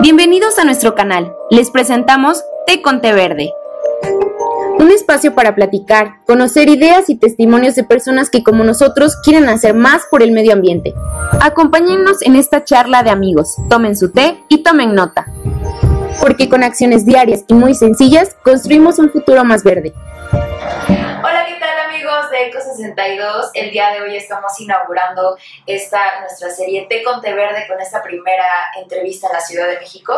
Bienvenidos a nuestro canal. Les presentamos Té con Té Verde. Un espacio para platicar, conocer ideas y testimonios de personas que como nosotros quieren hacer más por el medio ambiente. Acompáñennos en esta charla de amigos. Tomen su té y tomen nota. Porque con acciones diarias y muy sencillas construimos un futuro más verde. Eco 62? El día de hoy estamos inaugurando esta nuestra serie Té con Té Verde con esta primera entrevista en la Ciudad de México.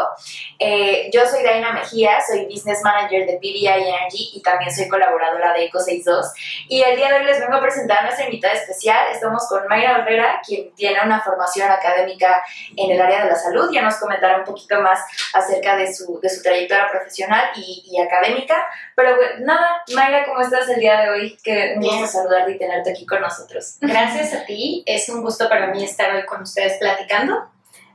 Eh, yo soy Daina Mejía, soy Business Manager de PDI Energy y también soy colaboradora de Eco 62. Y el día de hoy les vengo a presentar a nuestra invitada especial. Estamos con Mayra Herrera, quien tiene una formación académica en el área de la salud. Ya nos comentará un poquito más acerca de su, de su trayectoria profesional y, y académica. Pero nada, Mayra, ¿cómo estás el día de hoy? Que gusto saludarte y tenerte aquí con nosotros. Gracias a ti, es un gusto para mí estar hoy con ustedes platicando.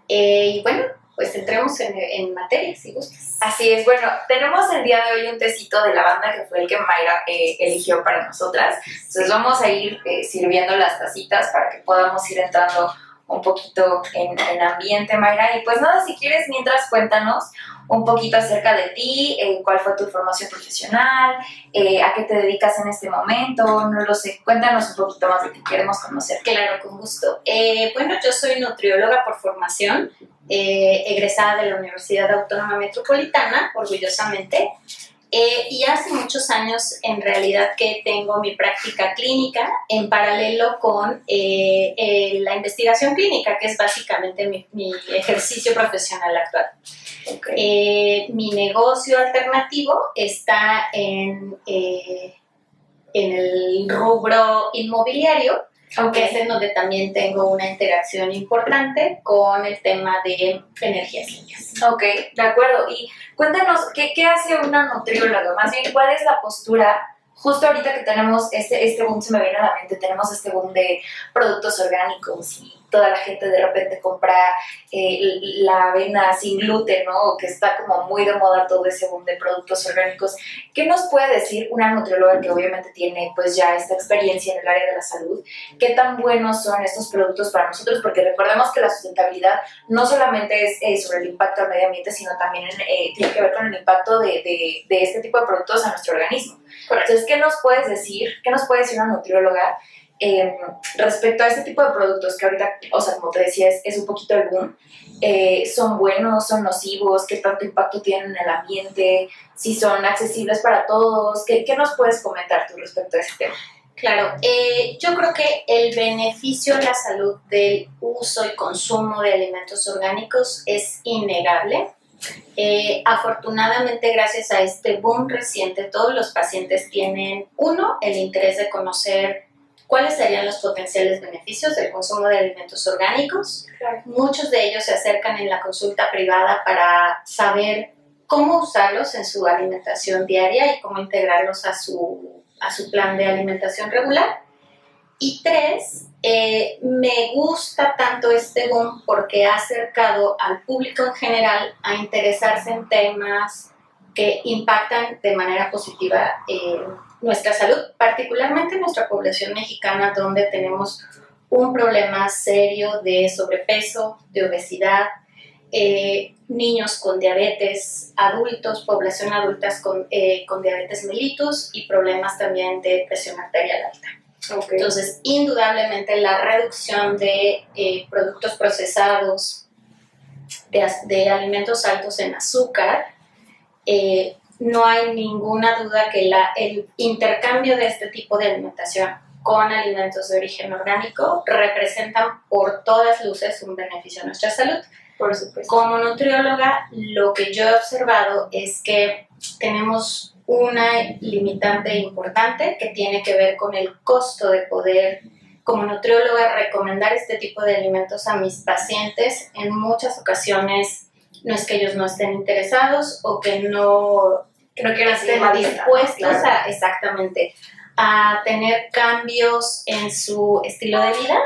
Eh, y bueno, pues entremos en, en materia, si gustas. Así es, bueno, tenemos el día de hoy un tecito de lavanda que fue el que Mayra eh, eligió para nosotras. Entonces vamos a ir eh, sirviendo las tacitas para que podamos ir entrando un poquito en, en ambiente, Mayra. Y pues nada, si quieres, mientras cuéntanos un poquito acerca de ti, eh, cuál fue tu formación profesional, eh, a qué te dedicas en este momento, no lo sé. Cuéntanos un poquito más de ti, queremos conocer. Claro, con gusto. Eh, bueno, yo soy nutrióloga por formación, eh, egresada de la Universidad Autónoma Metropolitana, orgullosamente. Eh, y hace muchos años en realidad que tengo mi práctica clínica en paralelo con eh, eh, la investigación clínica, que es básicamente mi, mi ejercicio profesional actual. Mi negocio alternativo está en, en el rubro inmobiliario, aunque es en donde también tengo una interacción importante con el tema de energías limpias. Ok, de acuerdo. Y cuéntanos, ¿qué, qué hace una nutrióloga? Más bien, ¿cuál es la postura? Justo ahorita que tenemos este, este boom, se me viene a la mente, tenemos este boom de productos orgánicos y toda la gente de repente compra eh, la avena sin gluten, ¿no? Que está como muy de moda todo ese boom de productos orgánicos. ¿Qué nos puede decir una nutrióloga que obviamente tiene pues ya esta experiencia en el área de la salud? ¿Qué tan buenos son estos productos para nosotros? Porque recordemos que la sustentabilidad no solamente es eh, sobre el impacto al medio ambiente, sino también eh, tiene que ver con el impacto de, de, de este tipo de productos a nuestro organismo. Entonces, ¿qué nos puedes decir? ¿Qué nos puede decir una nutrióloga eh, respecto a este tipo de productos que ahorita, o sea, como te decía, es, un poquito el boom? Eh, ¿Son buenos? ¿Son nocivos? ¿Qué tanto impacto tienen en el ambiente? ¿Si son accesibles para todos? ¿Qué, qué nos puedes comentar tú respecto a este tema? Claro, eh, yo creo que el beneficio a la salud del uso y consumo de alimentos orgánicos es innegable. Eh, afortunadamente, gracias a este boom reciente, todos los pacientes tienen, uno, el interés de conocer cuáles serían los potenciales beneficios del consumo de alimentos orgánicos. Claro. Muchos de ellos se acercan en la consulta privada para saber cómo usarlos en su alimentación diaria y cómo integrarlos a su, a su plan de alimentación regular. Y tres, eh, me gusta tanto este boom porque ha acercado al público en general a interesarse en temas que impactan de manera positiva eh, nuestra salud, particularmente nuestra población mexicana, donde tenemos un problema serio de sobrepeso, de obesidad, eh, niños con diabetes, adultos, población adulta con, eh, con diabetes mellitus y problemas también de presión arterial alta. Okay. Entonces, indudablemente la reducción de eh, productos procesados, de, de, alimentos altos en azúcar, eh, no hay ninguna duda que la, el intercambio de este tipo de alimentación con alimentos de origen orgánico representan por todas luces un beneficio a nuestra salud. Por supuesto. Como nutrióloga, lo que yo he observado es que tenemos una limitante importante que tiene que ver con el costo de poder, como nutrióloga, recomendar este tipo de alimentos a mis pacientes. En muchas ocasiones no es que ellos no estén interesados o que no, que no quieran estén dispuestos claro. a, exactamente, a tener cambios en su estilo de vida.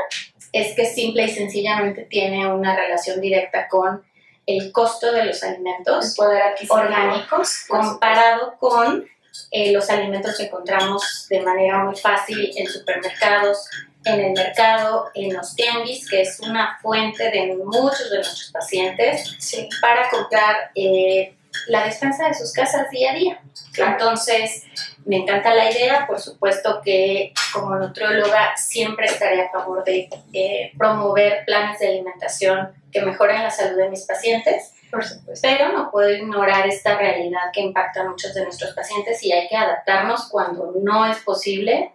Es que simple y sencillamente tiene una relación directa con el costo de los alimentos orgánicos comparado con eh, los alimentos que encontramos de manera muy fácil en supermercados, en el mercado, en los tianguis, que es una fuente de muchos de nuestros pacientes, para comprar eh, la despensa de sus casas día a día. Entonces, me encanta la idea, por supuesto que como nutrióloga siempre estaré a favor de eh, promover planes de alimentación que mejoren la salud de mis pacientes, Por supuesto. pero no puedo ignorar esta realidad que impacta a muchos de nuestros pacientes y hay que adaptarnos cuando no es posible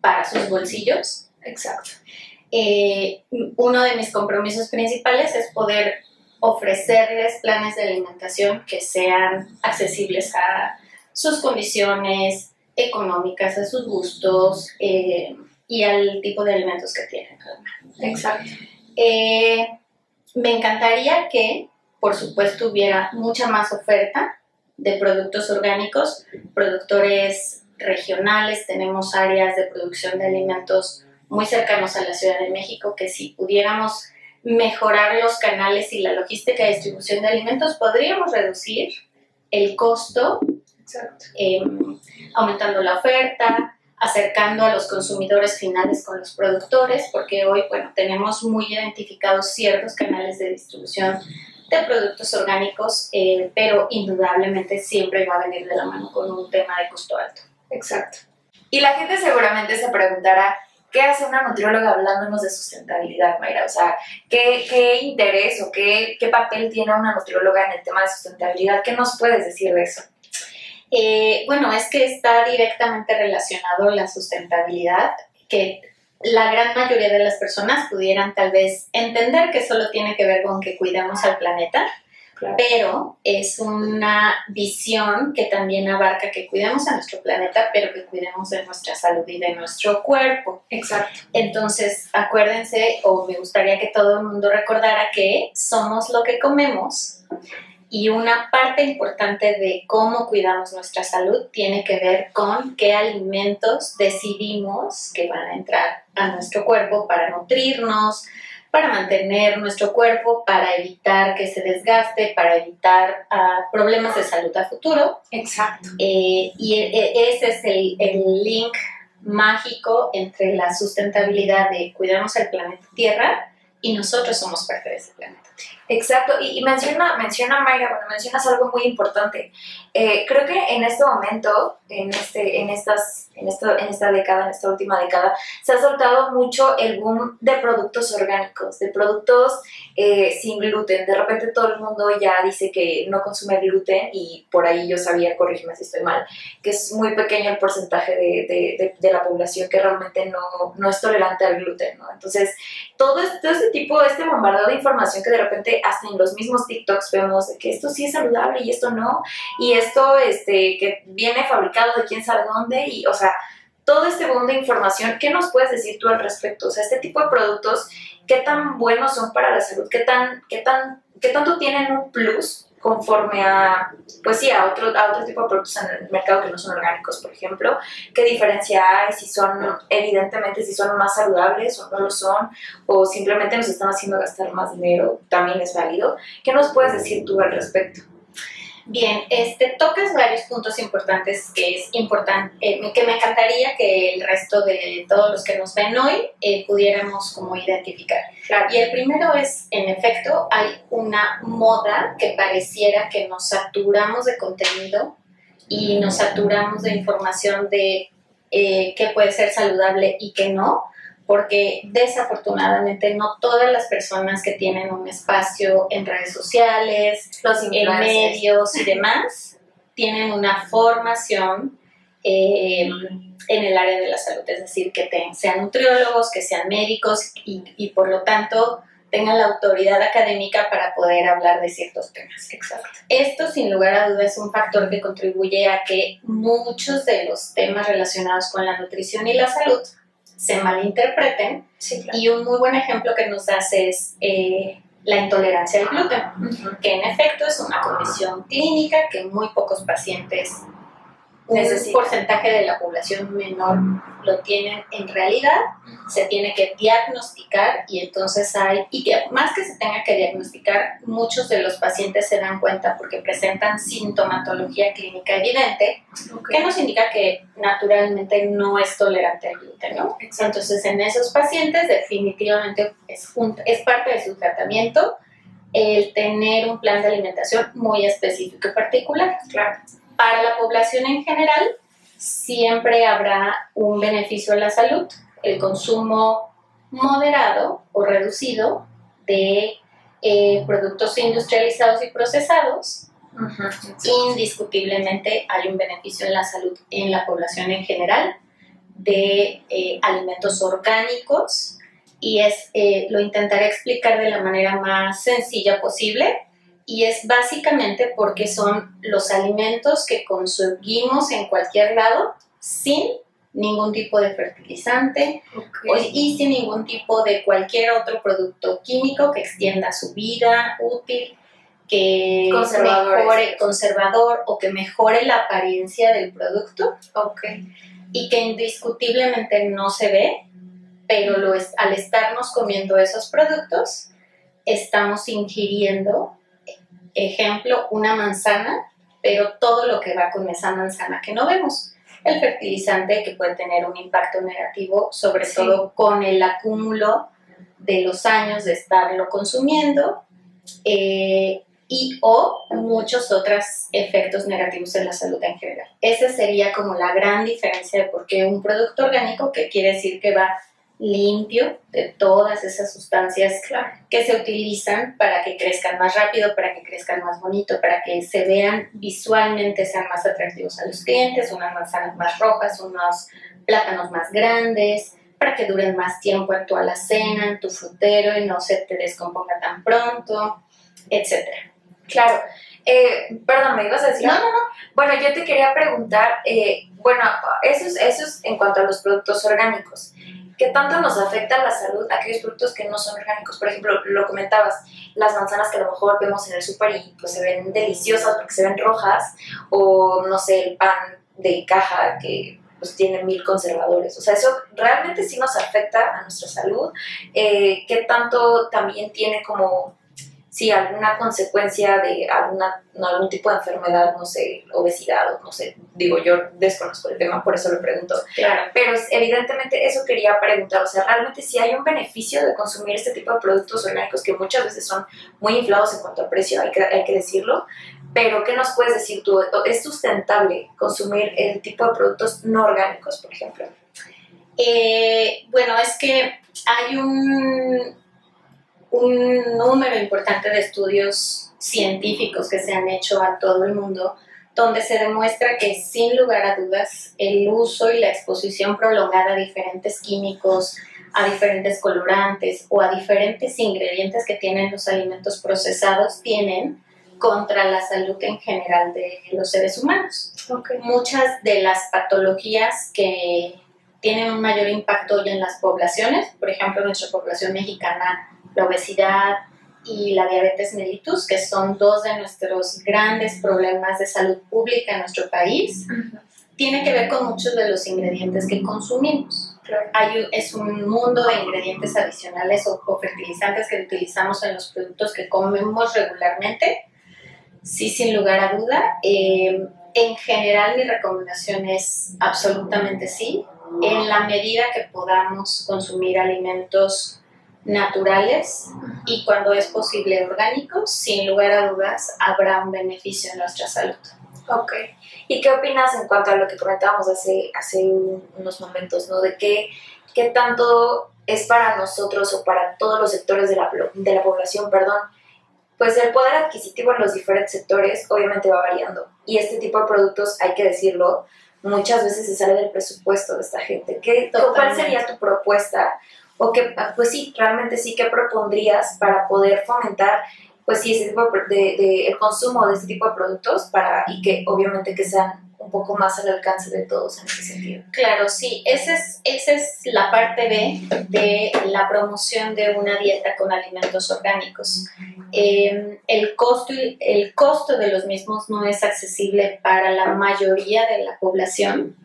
para sus bolsillos. Exacto. Eh, uno de mis compromisos principales es poder ofrecerles planes de alimentación que sean accesibles a sus condiciones económicas, a sus gustos eh, y al tipo de alimentos que tienen. Exacto. Eh, me encantaría que, por supuesto, hubiera mucha más oferta de productos orgánicos, productores regionales, tenemos áreas de producción de alimentos muy cercanos a la Ciudad de México que si pudiéramos mejorar los canales y la logística de distribución de alimentos, podríamos reducir el costo eh, aumentando la oferta, acercando a los consumidores finales con los productores, porque hoy, bueno, tenemos muy identificados ciertos canales de distribución de productos orgánicos, eh, pero indudablemente siempre va a venir de la mano con un tema de costo alto. Exacto. Y la gente seguramente se preguntará, ¿qué hace una nutrióloga hablándonos de sustentabilidad, Mayra? O sea, ¿qué, interés o qué, papel tiene una nutrióloga en el tema de sustentabilidad? ¿Qué nos puedes decir de eso? Eh, bueno, es que está directamente relacionado la sustentabilidad, que la gran mayoría de las personas pudieran tal vez entender que solo tiene que ver con que cuidemos al planeta, Claro. pero es una visión que también abarca que cuidemos a nuestro planeta, pero que cuidemos de nuestra salud y de nuestro cuerpo. Exacto. Entonces, acuérdense, o me gustaría que todo el mundo recordara que somos lo que comemos y una parte importante de cómo cuidamos nuestra salud tiene que ver con qué alimentos decidimos que van a entrar a nuestro cuerpo para nutrirnos, para mantener nuestro cuerpo, para evitar que se desgaste, para evitar ah, problemas de salud a futuro. Exacto. Eh, y e- e- ese es el, el link mágico entre la sustentabilidad de cuidamos el planeta Tierra y nosotros somos parte de ese planeta. Exacto, y, menciona, menciona Mayra, bueno, mencionas algo muy importante. Eh, creo que en este momento, en, este, en, estas, en, esto, en esta década, en esta última década, se ha soltado mucho el boom de productos orgánicos, de productos eh, sin gluten. De repente todo el mundo ya dice que no consume gluten y por ahí yo sabía, corrígeme si estoy mal, que es muy pequeño el porcentaje de, de, de, de la población que realmente no, no es tolerante al gluten, ¿no? Entonces, todo este, este tipo, este bombardeo de información que de repente hasta en los mismos TikToks vemos que esto sí es saludable y esto no, y esto este, que viene fabricado de quién sabe dónde, y o sea, todo este boom de información, ¿qué nos puedes decir tú al respecto? O sea, este tipo de productos, ¿qué tan buenos son para la salud? ¿Qué, tan, qué, tan, qué tanto tienen un plus conforme a, pues sí, a otro, a otro tipo de productos en el mercado que no son orgánicos, por ejemplo? ¿Qué diferencia hay? Si son, evidentemente, si son más saludables o no lo son, o simplemente nos están haciendo gastar más dinero, también es válido. ¿Qué nos puedes decir tú al respecto? Bien, este, tocas varios puntos importantes que es importante, eh, que me encantaría que el resto de todos los que nos ven hoy eh, pudiéramos como identificar. Claro. Y el primero es, en efecto, hay una moda que pareciera que nos saturamos de contenido y nos saturamos de información de eh, qué puede ser saludable y qué no, porque desafortunadamente no todas las personas que tienen un espacio en redes sociales, Los en medios y demás, tienen una formación eh, en el área de la salud, es decir, que te- sean nutriólogos, que sean médicos y, y por lo tanto tengan la autoridad académica para poder hablar de ciertos temas. Exacto. Esto, sin lugar a dudas, es un factor que contribuye a que muchos de los temas relacionados con la nutrición y la salud se malinterpreten. Sí, claro. Y un muy buen ejemplo que nos das es eh, la intolerancia al gluten, que en efecto es una condición clínica que muy pocos pacientes un porcentaje de la población menor lo tienen en realidad, se tiene que diagnosticar y entonces hay, y que más que se tenga que diagnosticar, muchos de los pacientes se dan cuenta porque presentan sintomatología clínica evidente, que nos indica que naturalmente no es tolerante al gluten, ¿no? Entonces en esos pacientes definitivamente es, es parte de su tratamiento el tener un plan de alimentación muy específico y particular. Claro. Para la población en general, siempre habrá un beneficio a la salud. El consumo moderado o reducido de eh, productos industrializados y procesados, indiscutiblemente hay un beneficio en la salud en la población en general de eh, alimentos orgánicos y es, eh, lo intentaré explicar de la manera más sencilla posible y es básicamente porque son los alimentos que conseguimos en cualquier lado sin ningún tipo de fertilizante y sin ningún tipo de cualquier otro producto químico que extienda su vida útil, que mejore conservador o que mejore la apariencia del producto. Y que indiscutiblemente no se ve, pero lo es, al estarnos comiendo esos productos, estamos ingiriendo ejemplo, una manzana, pero todo lo que va con esa manzana que no vemos. El fertilizante que puede tener un impacto negativo, sobre todo con el acúmulo de los años de estarlo consumiendo, eh, y o muchos otros efectos negativos en la salud en general. Esa sería como la gran diferencia de por qué un producto orgánico, que quiere decir que va limpio de todas esas sustancias que se utilizan para que crezcan más rápido, para que crezcan más bonito, para que se vean visualmente, sean más atractivos a los clientes, unas manzanas más rojas, unos plátanos más grandes, para que duren más tiempo en tu alacena, en tu frutero y no se te descomponga tan pronto, etc. Claro. Eh, perdón, ¿me ibas a decir? No, no, no. Bueno, yo te quería preguntar, eh, bueno, eso es, eso es en cuanto a los productos orgánicos. ¿Qué tanto nos afecta la salud aquellos productos que no son orgánicos? Por ejemplo, lo comentabas, las manzanas que a lo mejor vemos en el súper y pues se ven deliciosas porque se ven rojas, o no sé, el pan de caja que pues tiene mil conservadores. O sea, eso realmente sí nos afecta a nuestra salud. Eh, ¿Qué tanto también tiene como si alguna consecuencia de alguna, algún tipo de enfermedad, no sé, obesidad o no sé, digo yo desconozco el tema, por eso lo pregunto. Claro. Pero evidentemente eso quería preguntar, o sea, realmente si hay un beneficio de consumir este tipo de productos orgánicos que muchas veces son muy inflados en cuanto al precio, hay que, hay que decirlo, pero ¿qué nos puedes decir tú? ¿Es sustentable consumir el tipo de productos no orgánicos, por ejemplo? Eh, bueno, es que hay un un número importante de estudios científicos que se han hecho a todo el mundo, donde se demuestra que sin lugar a dudas el uso y la exposición prolongada a diferentes químicos, a diferentes colorantes o a diferentes ingredientes que tienen los alimentos procesados tienen contra la salud en general de los seres humanos. Muchas de las patologías que tienen un mayor impacto hoy en las poblaciones, por ejemplo, nuestra población mexicana la obesidad y la diabetes mellitus, que son dos de nuestros grandes problemas de salud pública en nuestro país, tiene que ver con muchos de los ingredientes que consumimos. Hay, es un mundo de ingredientes adicionales o, fertilizantes que utilizamos en los productos que comemos regularmente. Sí, sin lugar a duda. Eh, en general, mi recomendación es absolutamente sí. En la medida que podamos consumir alimentos naturales y cuando es posible orgánicos, sin lugar a dudas habrá un beneficio en nuestra salud. Ok. ¿Y qué opinas en cuanto a lo que comentábamos hace, hace unos momentos, ¿no? De qué, qué tanto es para nosotros o para todos los sectores de la, de la población, perdón, pues el poder adquisitivo en los diferentes sectores obviamente va variando. Y este tipo de productos, hay que decirlo, muchas veces se sale del presupuesto de esta gente. ¿Qué, ¿Cuál sería tu propuesta o que, pues sí, realmente sí, ¿qué propondrías para poder fomentar, pues sí, ese tipo de, el consumo de este tipo de productos para, y que obviamente que sean un poco más al alcance de todos en ese sentido? Claro, sí, esa es, esa es la parte B de la promoción de una dieta con alimentos orgánicos. eh, el, costo, el costo de los mismos no es accesible para la mayoría de la población.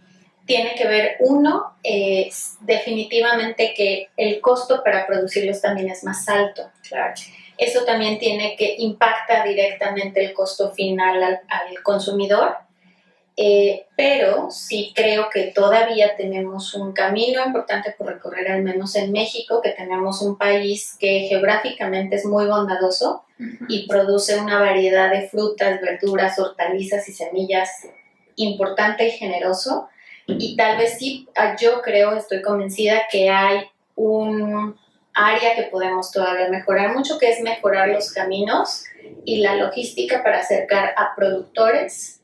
Tiene que ver, uno, es definitivamente que el costo para producirlos también es más alto. Claro. Eso también tiene que impacta directamente el costo final al, al consumidor eh, pero sí creo que todavía tenemos un camino importante por recorrer, al menos en México, que tenemos un país que geográficamente es muy bondadoso y produce una variedad de frutas, verduras, hortalizas y semillas importante y generoso. Y tal vez sí, ah, yo creo, estoy convencida que hay un área que podemos todavía mejorar mucho, que es mejorar los caminos y la logística para acercar a productores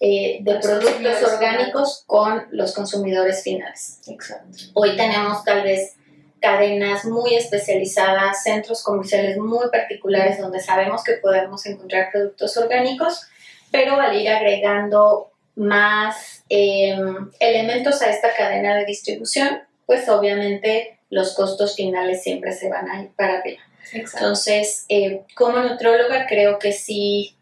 eh, de productos orgánicos con los consumidores finales. Exacto. Hoy tenemos tal vez cadenas muy especializadas, centros comerciales muy particulares donde sabemos que podemos encontrar productos orgánicos, pero al ir agregando más em, elementos a esta cadena de distribución, pues obviamente los costos finales siempre se van a ir para arriba. Entonces, eh, como nutrióloga creo que sí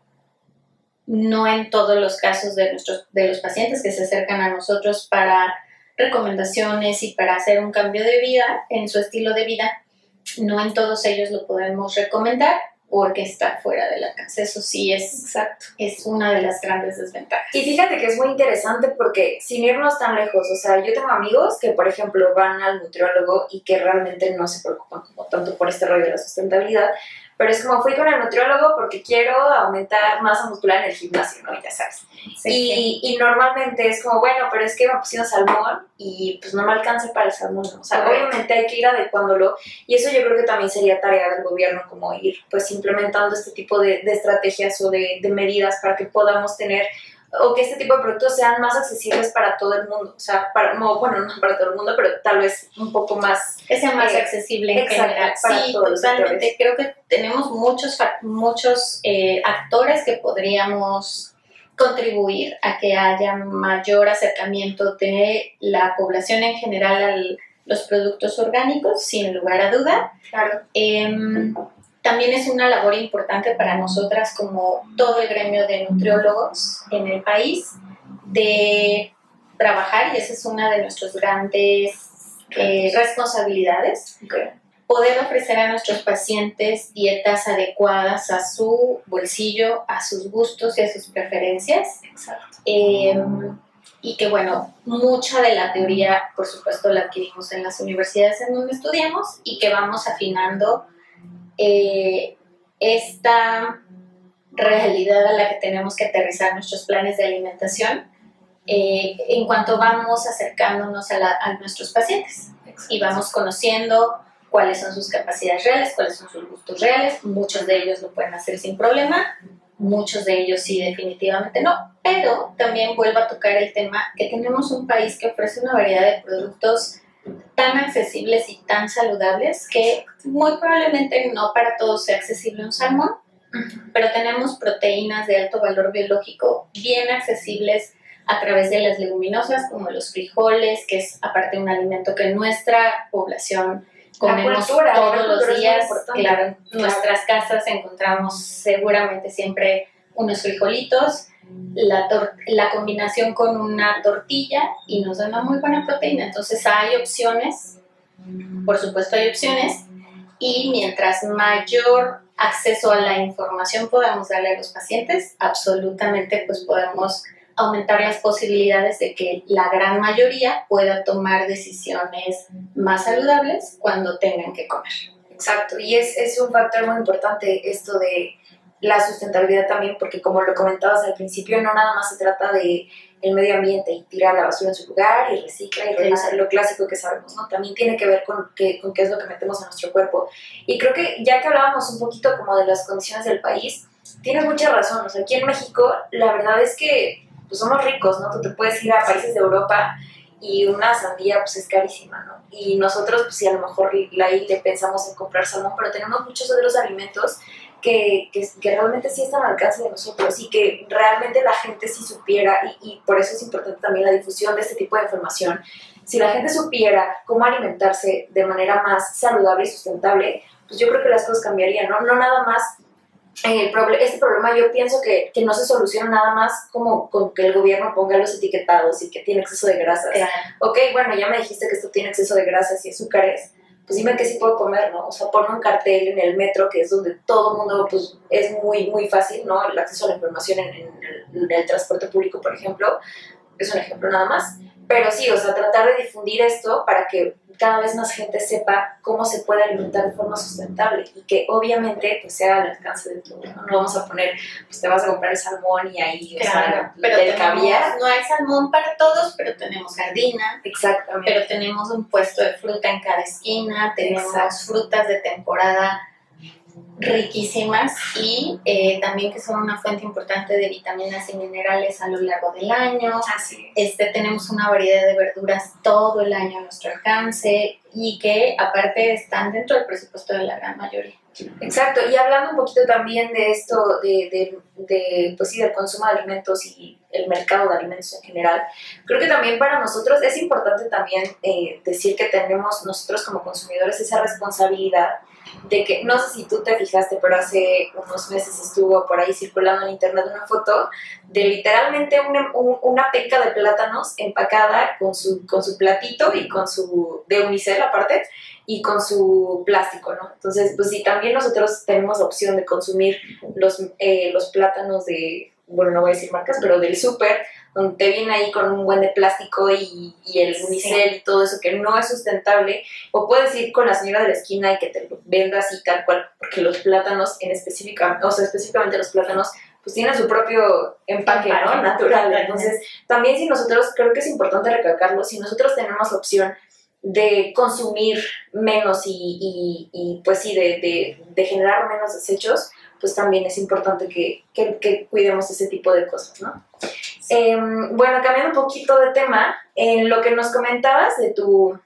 no en todos los casos de, nuestros, de los pacientes que se acercan a nosotros para recomendaciones y para hacer un cambio de vida en su estilo de vida, no en todos ellos lo podemos recomendar porque está fuera del alcance. Eso sí es, Exacto. es una de las grandes desventajas. Y fíjate que es muy interesante porque sin irnos tan lejos, o sea, yo tengo amigos que, por ejemplo, van al nutriólogo y que realmente no se preocupan como tanto por este rollo de la sustentabilidad, pero es como fui con el nutriólogo porque quiero aumentar masa muscular en el gimnasio, ¿no? Ya sabes. y, y, normalmente es como, bueno, pero es que me pusieron salmón y pues no me alcanza para el salmón, ¿no? O sea, obviamente hay que ir adecuándolo y eso yo creo que también sería tarea del gobierno, como ir pues implementando este tipo de, de estrategias o de, de medidas para que podamos tener o que este tipo de productos sean más accesibles para todo el mundo. O sea, para, no, bueno, no para todo el mundo, pero tal vez un poco más... Que sea más eh, accesible en exacto, general. para sí, todos totalmente. Creo que tenemos muchos, muchos eh, actores que podríamos contribuir a que haya mayor acercamiento de la población en general a los productos orgánicos, sin lugar a duda. Claro. Em, también es una labor importante para nosotras como todo el gremio de nutriólogos en el país de trabajar, y esa es una de nuestras grandes eh, responsabilidades, poder ofrecer a nuestros pacientes dietas adecuadas a su bolsillo, a sus gustos y a sus preferencias. Exacto. Eh, y que bueno, mucha de la teoría, por supuesto, la adquirimos en las universidades en donde estudiamos y que vamos afinando eh, esta realidad a la que tenemos que aterrizar nuestros planes de alimentación eh, en cuanto vamos acercándonos a, la- a nuestros pacientes. Y vamos conociendo cuáles son sus capacidades reales, cuáles son sus gustos reales. Muchos de ellos lo pueden hacer sin problema, muchos de ellos sí definitivamente no, pero también vuelvo a tocar el tema que tenemos un país que ofrece una variedad de productos tan accesibles y tan saludables que muy probablemente no para todos sea accesible un salmón, pero tenemos proteínas de alto valor biológico bien accesibles a través de las leguminosas como los frijoles, que es aparte un alimento que nuestra población comemos cultura, todos los días. Claro, en nuestras casas encontramos seguramente siempre unos frijolitos, la, la combinación con una tortilla y nos da una muy buena proteína. Entonces hay opciones, por supuesto hay opciones, y mientras mayor acceso a la información podamos darle a los pacientes, absolutamente pues podemos aumentar las posibilidades de que la gran mayoría pueda tomar decisiones más saludables cuando tengan que comer. Exacto, y es, es un factor muy importante esto de la sustentabilidad también, porque como lo comentabas al principio, no nada más se trata de el medio ambiente y tirar la basura en su lugar y recicla y reduce lo clásico que sabemos, ¿no? También tiene que ver con qué, con qué es lo que metemos a nuestro cuerpo. Y creo que ya que hablábamos un poquito como de las condiciones del país, tienes mucha razón, o sea, aquí en México la verdad es que pues somos ricos, ¿no? Tú te puedes ir a países de Europa y una sandía pues es carísima, ¿no? Y nosotros pues sí a lo mejor ahí le pensamos en comprar salmón, pero tenemos muchos otros alimentos que, que, que, realmente sí están al alcance de nosotros y que realmente la gente sí supiera y, y, por eso es importante también la difusión de este tipo de información, si la gente supiera cómo alimentarse de manera más saludable y sustentable, pues yo creo que las cosas cambiarían, ¿no? No nada más el este problema yo pienso que, que, no se soluciona nada más como con que el gobierno ponga los etiquetados y que tiene exceso de grasas. Ok, bueno, ya me dijiste que esto tiene exceso de grasas y azúcares, pues dime que sí puedo comer, ¿no? O sea, pon un cartel en el metro, que es donde todo el mundo, pues es muy, muy fácil, ¿no? El acceso a la información en el transporte público, por ejemplo, es un ejemplo nada más pero sí, o sea, tratar de difundir esto para que cada vez más gente sepa cómo se puede alimentar de forma sustentable y que obviamente pues sea al alcance de todo. No, vamos a poner, pues te vas a comprar el salmón y ahí, o sea, pero el caviar. No hay salmón para todos, pero tenemos jardina. Exactamente. Pero tenemos un puesto de fruta en cada esquina, tenemos frutas de temporada riquísimas y eh, también que son una fuente importante de vitaminas y minerales a lo largo del año. Así Este, tenemos una variedad de verduras todo el año a nuestro alcance y que aparte están dentro del presupuesto de la gran mayoría. Exacto, y hablando un poquito también de esto, de, de, de, pues sí, del consumo de alimentos y el mercado de alimentos en general, creo que también para nosotros es importante también eh, decir que tenemos nosotros como consumidores esa responsabilidad de que, no sé si tú te fijaste, pero hace unos meses estuvo por ahí circulando en internet una foto de literalmente una, una peca de plátanos empacada con su, con su platito y con su, de unicel aparte, y con su plástico, ¿no? Entonces, pues sí, también nosotros tenemos la opción de consumir los, eh, los plátanos de, bueno, no voy a decir marcas, pero del súper, donde te viene ahí con un buen de plástico y, y el unicel y todo eso que no es sustentable, o puedes ir con la señora de la esquina y que te lo venda así tal cual, porque los plátanos en específica, o sea, específicamente los plátanos, pues tienen su propio empaque, ¿no? Natural. Entonces, también si nosotros, creo que es importante recalcarlo, si nosotros tenemos la opción de consumir menos y, y, y pues sí, de, de, de generar menos desechos, pues también es importante que, que, cuidemos ese tipo de cosas, ¿no? Em, bueno, cambiando un poquito de tema, en lo que nos comentabas de tu,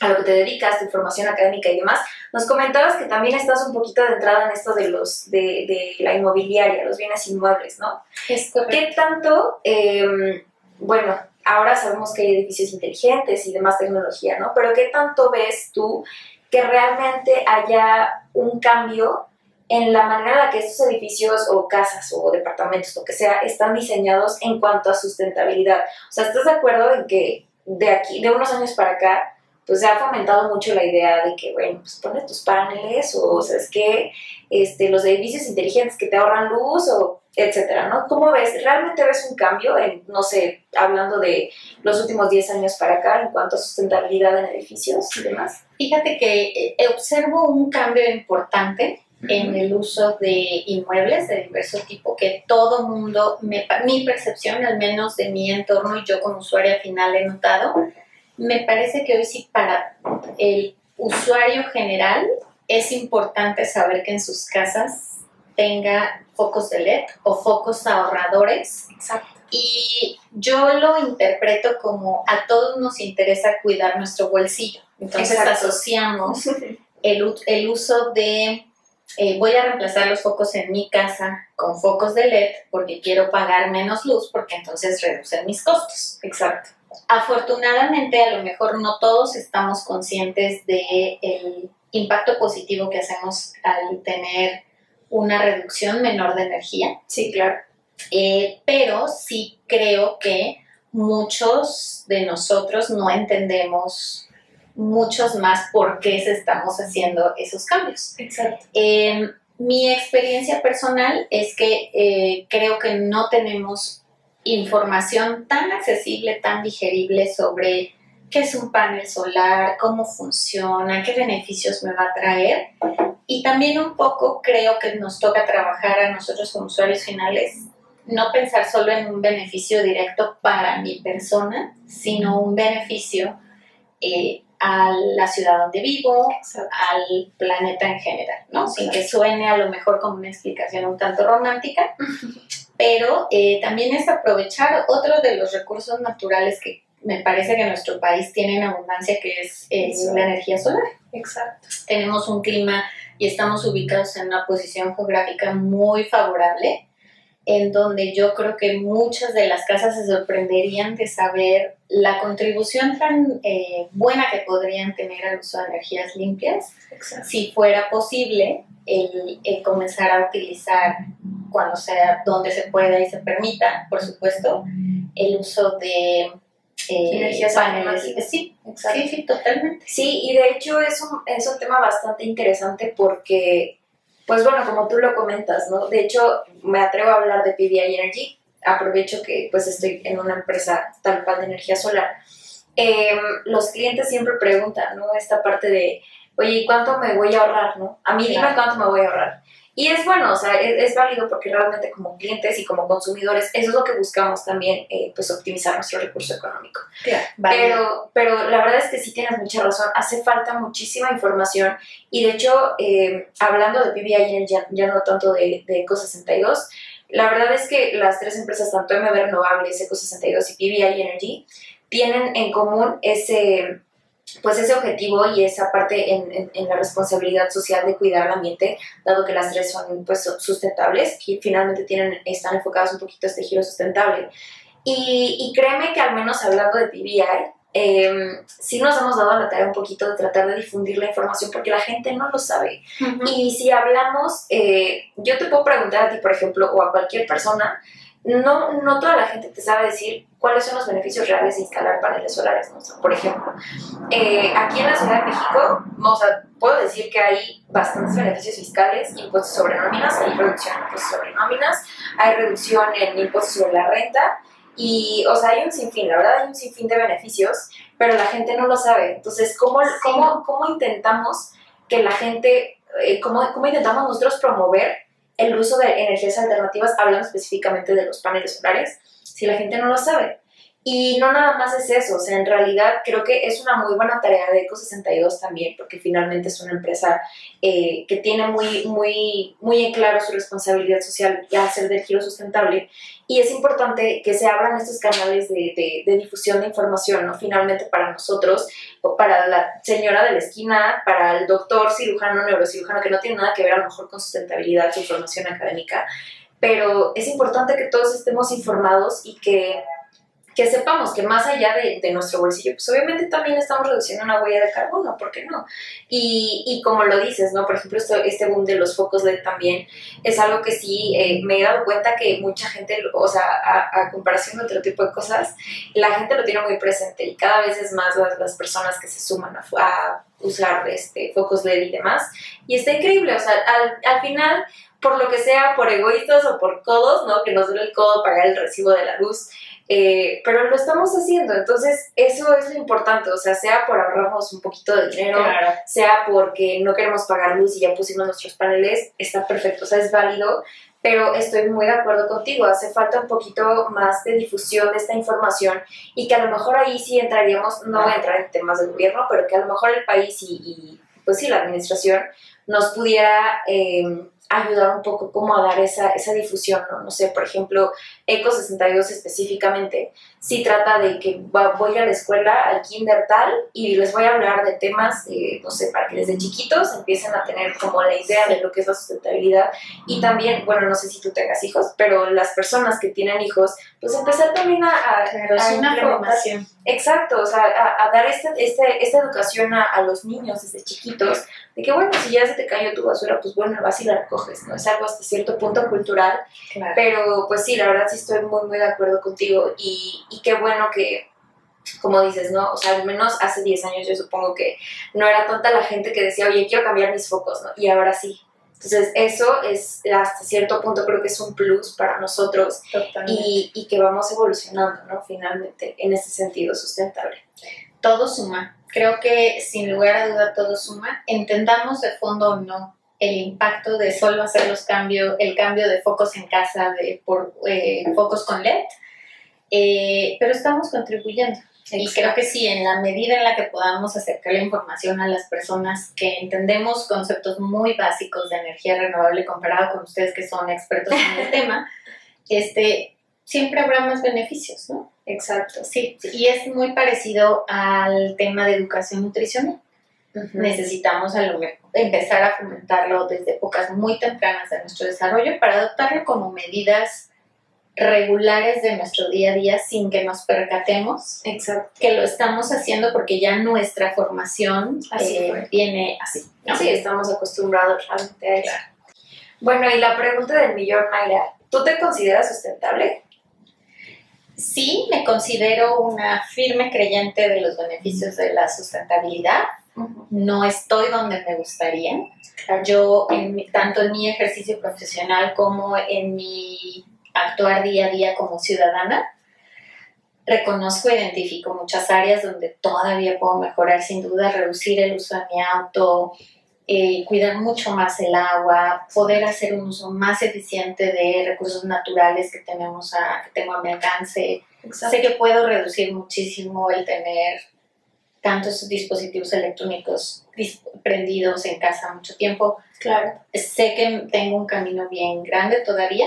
a lo que te dedicas, tu formación académica y demás, nos comentabas que también estás un poquito adentrada en esto de, los, de, de la inmobiliaria, los bienes inmuebles, ¿no? Es correcto. ¿Qué tanto, eh, bueno, ahora sabemos que hay edificios inteligentes y demás tecnología, ¿no? Pero ¿qué tanto ves tú que realmente haya un cambio en la manera en la que estos edificios o casas o departamentos, lo que sea, están diseñados en cuanto a sustentabilidad. O sea, ¿estás de acuerdo en que de aquí, de unos años para acá, pues se ha fomentado mucho la idea de que, bueno, pues pones tus paneles o, ¿sabes qué? Este, los edificios inteligentes que te ahorran luz o etcétera, ¿no? ¿Cómo ves? ¿Realmente ves un cambio en, no sé, hablando de los últimos 10 años para acá en cuanto a sustentabilidad en edificios y demás? Fíjate que eh, observo un cambio importante en el uso de inmuebles de diverso tipo que todo mundo, mi percepción al menos de mi entorno y yo como usuaria final he notado, me parece que hoy sí para el usuario general es importante saber que en sus casas tenga focos de LED o focos ahorradores. Exacto. Y yo lo interpreto como a todos nos interesa cuidar nuestro bolsillo. Entonces asociamos el, el uso de eh, voy a reemplazar los focos en mi casa con focos de LED porque quiero pagar menos luz porque entonces reducen mis costos. Exacto. Afortunadamente, a lo mejor no todos estamos conscientes del el impacto positivo que hacemos al tener una reducción menor de energía. Sí, claro. Eh, pero sí creo que muchos de nosotros no entendemos muchos más por qué estamos haciendo esos cambios. Exacto. Em, mi experiencia personal es que eh, creo que no tenemos información tan accesible, tan digerible sobre qué es un panel solar, cómo funciona, qué beneficios me va a traer. Y también un poco creo que nos toca trabajar a nosotros como usuarios finales, no pensar solo en un beneficio directo para mi persona, sino un beneficio eh, a la ciudad donde vivo, al planeta en general, ¿no? Sin que suene a lo mejor como una explicación un tanto romántica, pero eh, también es aprovechar otro de los recursos naturales que me parece que nuestro país tiene en abundancia, que es la energía solar. Exacto. Tenemos un clima y estamos ubicados en una posición geográfica muy favorable. En donde yo creo que muchas de las casas se sorprenderían de saber la contribución tan eh, buena que podrían tener al uso de energías limpias si fuera posible el, comenzar a utilizar cuando sea donde se pueda y se permita, por supuesto, el uso de eh, energías paneles. Sí, sí, sí, totalmente. Sí, y de hecho es un, es un tema bastante interesante porque, pues bueno, como tú lo comentas, ¿no? De hecho, me atrevo a hablar de PBI Energy, aprovecho que pues estoy en una empresa tal cual de energía solar. Em, los clientes siempre preguntan, ¿no? Esta parte de, oye, ¿cuánto me voy a ahorrar, no? A mí dime cuánto me voy a ahorrar. Y es bueno, o sea, es, válido porque realmente como clientes y como consumidores, eso es lo que buscamos también, eh, pues optimizar nuestro recurso económico. pero, pero la verdad es que sí tienes mucha razón, hace falta muchísima información y de hecho, eh, hablando de PBI, ya, ya no tanto de, de Eco62, la verdad es que las tres empresas, tanto MB Renovables, Eco62 y PBI Energy, tienen en común ese pues ese objetivo y esa parte en, en, la responsabilidad social de cuidar el ambiente, dado que las tres son pues, sustentables y finalmente tienen, están enfocadas un poquito a este giro sustentable. Y, y créeme que al menos hablando de PBI, eh, sí nos hemos dado la tarea un poquito de tratar de difundir la información porque la gente no lo sabe. Y si hablamos, eh, yo te puedo preguntar a ti, por ejemplo, o a cualquier persona, no, no toda la gente te sabe decir cuáles son los beneficios reales de instalar paneles solares. Por ejemplo, eh, aquí en la Ciudad de México, o sea, puedo decir que hay bastantes beneficios fiscales, impuestos sobre nóminas, hay reducción en impuestos sobre nóminas, hay reducción en impuestos sobre la renta, y, o sea, hay un sinfín, la verdad hay un sinfín de beneficios, pero la gente no lo sabe. Entonces, ¿cómo, cómo, cómo intentamos que la gente, eh, cómo, cómo intentamos nosotros promover el uso de energías alternativas, hablando específicamente de los paneles solares, si la gente no lo sabe. Y no nada más es eso, o sea, en realidad creo que es una muy buena tarea de Eco62 también, porque finalmente es una empresa eh, que tiene muy, muy, muy en claro su responsabilidad social y hacer del giro sustentable. Y es importante que se abran estos canales de, de, difusión de información, ¿no? Finalmente para nosotros, o para la señora de la esquina, para el doctor cirujano, neurocirujano, que no tiene nada que ver a lo mejor con sustentabilidad, su formación académica, pero es importante que todos estemos informados y que que sepamos que más allá de, de, nuestro bolsillo, pues obviamente también estamos reduciendo una huella de carbono, ¿por qué no? Y, y como lo dices, ¿no? Por ejemplo, esto, este boom de los focos LED también es algo que sí eh, me he dado cuenta que mucha gente, o sea, a, comparación de otro tipo de cosas, la gente lo tiene muy presente y cada vez es más las, las personas que se suman a, a usar este, focos LED y demás. Y está increíble, o sea, al, al final por lo que sea, por egoístas o por codos, ¿no? Que nos duele el codo pagar el recibo de la luz. Eh, pero lo estamos haciendo, entonces eso es lo importante, o sea, sea por ahorrarnos un poquito de dinero, sea porque no queremos pagar luz y ya pusimos nuestros paneles, está perfecto, o sea, es válido, pero estoy muy de acuerdo contigo, hace falta un poquito más de difusión de esta información y que a lo mejor ahí sí entraríamos, no voy a entrar en temas de gobierno, pero que a lo mejor el país y, pues sí, la administración nos pudiera... Eh, ayudar un poco como a dar esa, esa difusión, ¿no? No sé, por ejemplo, Eco 62 específicamente, si trata de que voy a la escuela, al kinder tal, y les voy a hablar de temas, no sé, para que desde chiquitos empiecen a tener como la idea de lo que es la sustentabilidad. Y también, bueno, no sé si tú tengas hijos, pero las personas que tienen hijos, pues empezar también a... a, una formación. Exacto, o sea, a, dar este, este, esta educación a, a los niños desde chiquitos, de que bueno, si ya se te cayó tu basura, pues bueno, vas y la recoges, ¿no? Es algo hasta cierto punto cultural, pero pues sí, la verdad sí estoy muy, muy de acuerdo contigo y, y qué bueno que, como dices, ¿no? O sea, al menos hace 10 años yo supongo que no era tanta la gente que decía, oye, quiero cambiar mis focos, ¿no? Y ahora sí. Entonces, eso es hasta cierto punto creo que es un plus para nosotros y, y, que vamos evolucionando, ¿no? Finalmente, en ese sentido sustentable. Todo suma creo que sin lugar a duda todo suma. Entendamos de fondo o no el impacto de solo hacer los cambios, el cambio de focos en casa de, por eh, focos con LED, eh, pero estamos contribuyendo. Y creo que sí, en la medida en la que podamos acercar la información a las personas que entendemos conceptos muy básicos de energía renovable comparado con ustedes que son expertos en el tema, este, siempre habrá más beneficios, ¿no? Exacto. Sí, y es muy parecido al tema de educación nutricional. Necesitamos a lo empezar a fomentarlo desde épocas muy tempranas de nuestro desarrollo para adoptarlo como medidas regulares de nuestro día a día sin que nos percatemos Exacto. que lo estamos haciendo porque ya nuestra formación Así eh, viene así. ¿no? Sí, estamos acostumbrados realmente a eso. Bueno, y la pregunta del millón, Mayra, ¿tú te consideras sustentable? Sí, me considero una firme creyente de los beneficios de la sustentabilidad. No estoy donde me gustaría. Yo, en tanto en mi ejercicio profesional como en mi actuar día a día como ciudadana, reconozco e identifico muchas áreas donde todavía puedo mejorar, sin duda, reducir el uso de mi auto, eh, cuidar mucho más el agua, poder hacer un uso más eficiente de recursos naturales que tenemos a, que tengo a mi alcance. Sé que puedo reducir muchísimo el tener tantos dispositivos electrónicos prendidos en casa mucho tiempo. Claro. Sé que tengo un camino bien grande todavía,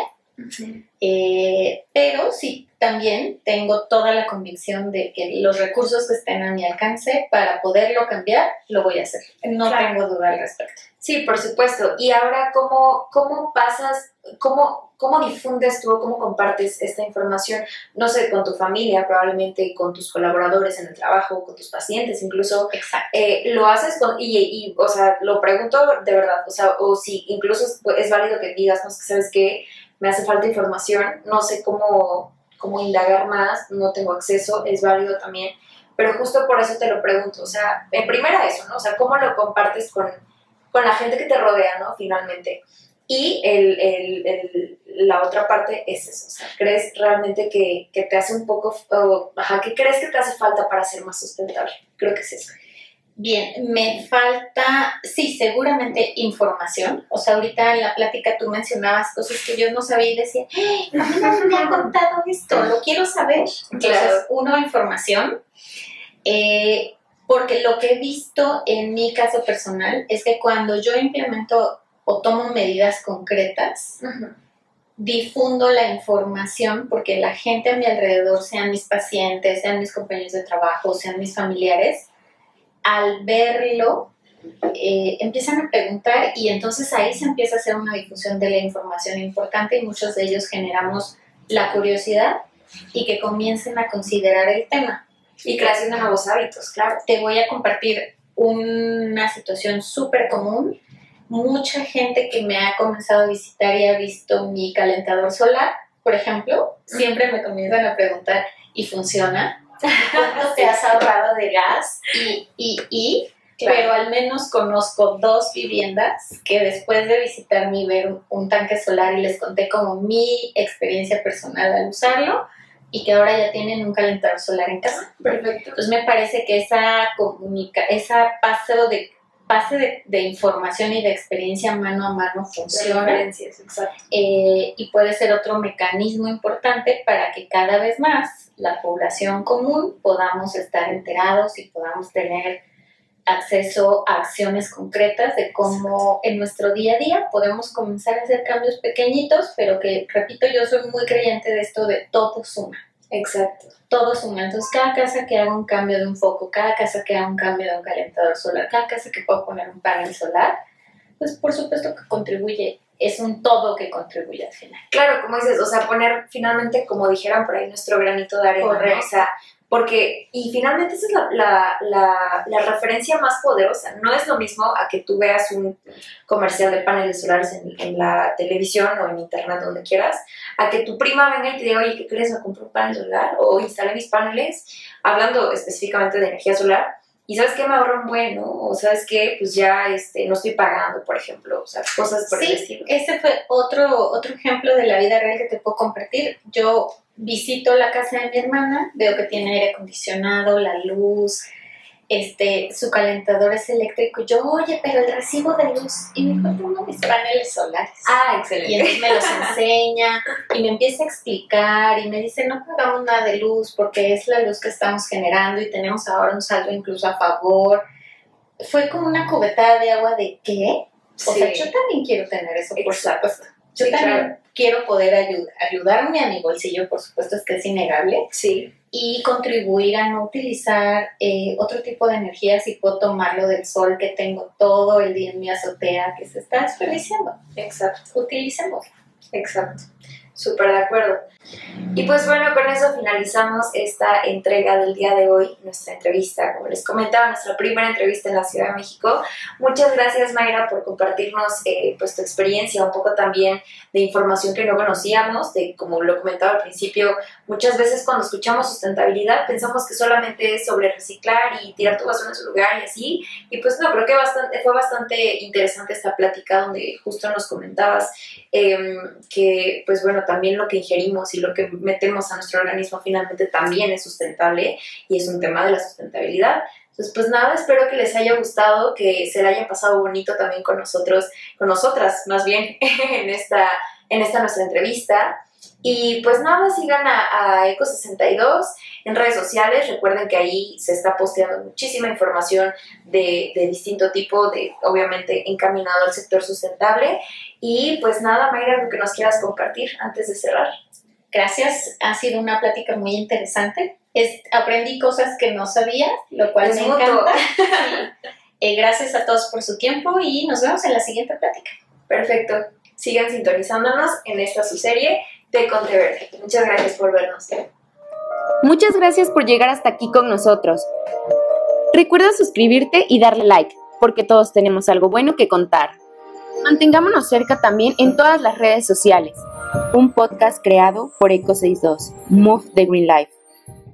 eh, pero sí, también tengo toda la convicción de que los recursos que estén a mi alcance para poderlo cambiar, lo voy a hacer. No Claro. tengo duda al respecto. Sí, por supuesto. Y ahora, ¿cómo, cómo pasas, cómo, cómo difundes tú, cómo compartes esta información? No sé, con tu familia, probablemente con tus colaboradores en el trabajo, con tus pacientes, incluso. Exacto. eh, lo haces con, y, y, o sea, lo pregunto de verdad, o sea, o si incluso es, es válido que digas, no que sabes que me hace falta información, no sé cómo, cómo indagar más, no tengo acceso, es válido también, pero justo por eso te lo pregunto, o sea, en primera eso, ¿no? O sea, ¿cómo lo compartes con, con la gente que te rodea, ¿no? Finalmente. Y el, el, el- la otra parte es eso, o sea, ¿crees realmente que, que te hace un poco, o, ajá, ¿qué crees que te hace falta para ser más sustentable? Creo que es eso. Bien, me falta, sí, seguramente información. O sea, ahorita en la plática tú mencionabas cosas que yo no sabía y decía, ¡Hey, a mí nadie me ha contado esto, lo quiero saber. Entonces, Claro. uno, información. Eh, porque lo que he visto en mi caso personal es que cuando yo implemento o tomo medidas concretas, difundo la información porque la gente a mi alrededor, sean mis pacientes, sean mis compañeros de trabajo, sean mis familiares, al verlo, eh, empiezan a preguntar y entonces ahí se empieza a hacer una difusión de la información importante y muchos de ellos generamos la curiosidad y que comiencen a considerar el tema. Y creación de nuevos hábitos, claro. Te voy a compartir una situación súper común. Mucha gente que me ha comenzado a visitar y ha visto mi calentador solar, por ejemplo, siempre me comienzan a preguntar, ¿y funciona? ¿Cuánto te has ahorrado de gas? Y, y, y, pero al menos conozco dos viviendas que después de visitarme y ver un, un tanque solar y les conté como mi experiencia personal al usarlo y que ahora ya tienen un calentador solar en casa. Perfecto. Entonces me parece que esa comunica, esa paso de pase de, de información y de experiencia mano a mano funciona eh, y puede ser otro mecanismo importante para que cada vez más la población común podamos estar enterados y podamos tener acceso a acciones concretas de cómo en nuestro día a día podemos comenzar a hacer cambios pequeñitos, pero que, repito, yo soy muy creyente de esto de todo suma Exacto. todo suma. Entonces, cada casa que haga un cambio de un foco, cada casa que haga un cambio de un calentador solar, cada casa que pueda poner un panel solar, pues por supuesto que contribuye, es un todo que contribuye al final. Claro, como dices, o sea, poner finalmente, como dijeran por ahí, nuestro granito de arena. O sea, porque, y finalmente esa es la, la, la, la referencia más poderosa. No es lo mismo a que tú veas un comercial de paneles solares en, en la televisión o en internet, donde quieras, a que tu prima venga y te diga, oye, ¿qué crees? Me compré un panel solar o instalé mis paneles, hablando específicamente de energía solar. Y sabes qué me ahorro un buen, ¿no? O sabes qué, pues ya este, no estoy pagando, por ejemplo, o sea, cosas por el Sí, estilo. ese fue otro, otro ejemplo de la vida real que te puedo compartir. Yo visito la casa de mi hermana, veo que tiene aire acondicionado, la luz, este, su calentador es eléctrico. Yo, oye, pero el recibo de luz. Y me dijo, tengo mis paneles solares. Ah, Y excelente. entonces me los enseña y me empieza a explicar y me dice, no pagamos nada de luz porque es la luz que estamos generando y tenemos ahora un saldo incluso a favor. Fue como una cubetada de agua de qué? O sea, yo también quiero tener eso, por supuesto. Yo Sí, también claro. Quiero poder ayudar, ayudarme a mi bolsillo, por supuesto, es que es innegable, Sí, y contribuir a no utilizar eh, otro tipo de energía si puedo tomarlo del sol que tengo todo el día en mi azotea que se está desperdiciando. exacto. Utilicemos. Exacto. Súper de acuerdo. Y pues bueno, con eso finalizamos esta entrega del día de hoy, nuestra entrevista, como les comentaba, nuestra primera entrevista en la Ciudad de México. Muchas gracias Mayra por compartirnos eh, pues tu experiencia, un poco también de información que no conocíamos, de como lo comentaba al principio, muchas veces cuando escuchamos sustentabilidad pensamos que solamente es sobre reciclar y tirar tu basura en su lugar y así, y pues no, creo que bastante, fue bastante interesante esta plática donde justo nos comentabas em, que pues bueno, también lo que ingerimos y lo que metemos a nuestro organismo finalmente también es sustentable y es un tema de la sustentabilidad. Entonces, pues nada, espero que les haya gustado, que se la hayan pasado bonito también con nosotros, con nosotras más bien, en esta, en esta nuestra entrevista. Y pues nada, sigan a, Eco62 en redes sociales. Recuerden que ahí se está posteando muchísima información de, de, distinto tipo, de obviamente encaminado al sector sustentable. Y pues nada, Mayra, lo que nos quieras compartir antes de cerrar. Gracias, ha sido una plática muy interesante. aprendí cosas que no sabía, lo cual me encanta. Eh, gracias a todos por su tiempo y nos vemos en la siguiente plática. Perfecto. Sigan sintonizándonos en esta su serie de Conteverde. Muchas gracias por vernos. Muchas gracias por llegar hasta aquí con nosotros. Recuerda suscribirte y darle like, porque todos tenemos algo bueno que contar. Mantengámonos cerca también en todas las redes sociales un podcast creado por Eco62, Move the Green Life.